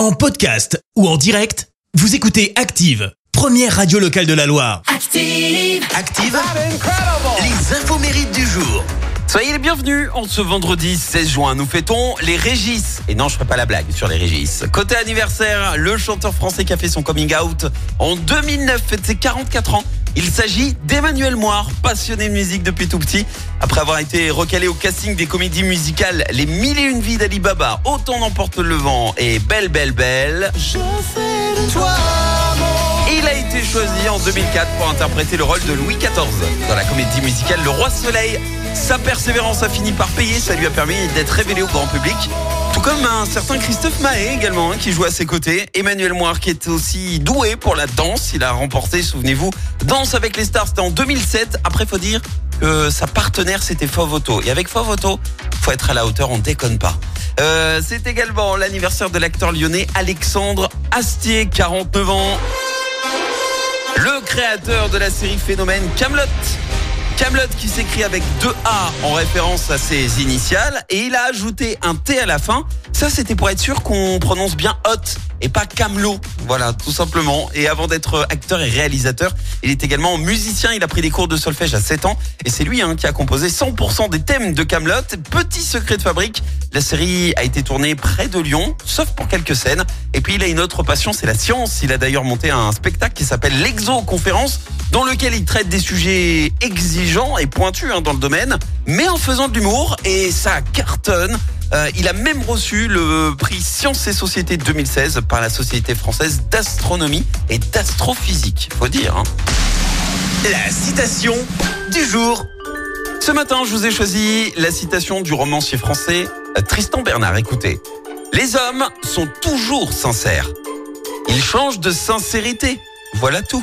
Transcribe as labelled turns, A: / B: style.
A: En podcast ou en direct, vous écoutez Active, première radio locale de la Loire.
B: Active.
A: Active, les infos mérites du jour.
C: Soyez les bienvenus en ce vendredi 16 juin. Nous fêtons les Régis. Et non, je ferai pas la blague sur les Régis. Côté anniversaire, le chanteur français qui a fait son coming out en 2009 fête ses 44 ans. Il s'agit d'Emmanuel Moire, passionné de musique depuis tout petit. Après avoir été recalé au casting des comédies musicales Les Mille et Une Vies d'Alibaba, Autant n'emporte le vent et Belle Belle Belle. Il a été choisi en 2004 pour interpréter le rôle de Louis XIV dans la comédie musicale Le Roi Soleil. Sa persévérance a fini par payer, ça lui a permis d'être révélé au grand public. Comme un certain Christophe Mahé également, hein, qui joue à ses côtés. Emmanuel Moire qui est aussi doué pour la danse. Il a remporté, souvenez-vous, Danse avec les stars, c'était en 2007. Après, faut dire que sa partenaire, c'était Fauve Et avec Fauve faut être à la hauteur, on déconne pas. Euh, c'est également l'anniversaire de l'acteur lyonnais Alexandre Astier, 49 ans. Le créateur de la série Phénomène Camelot. Camelot qui s'écrit avec deux A en référence à ses initiales et il a ajouté un T à la fin. Ça c'était pour être sûr qu'on prononce bien hot et pas Camelot. Voilà, tout simplement. Et avant d'être acteur et réalisateur, il est également musicien. Il a pris des cours de solfège à 7 ans et c'est lui hein, qui a composé 100% des thèmes de Camelot. Petit secret de fabrique, la série a été tournée près de Lyon, sauf pour quelques scènes. Et puis il a une autre passion, c'est la science. Il a d'ailleurs monté un spectacle qui s'appelle l'Exoconférence, dans lequel il traite des sujets exigeants et pointus hein, dans le domaine, mais en faisant de l'humour. Et ça cartonne. Euh, il a même reçu le prix Sciences et Société 2016 par la Société française d'astronomie et d'astrophysique. Faut dire. Hein.
A: La citation du jour.
C: Ce matin, je vous ai choisi la citation du romancier français euh, Tristan Bernard. Écoutez, les hommes sont toujours sincères. Ils changent de sincérité. Voilà tout.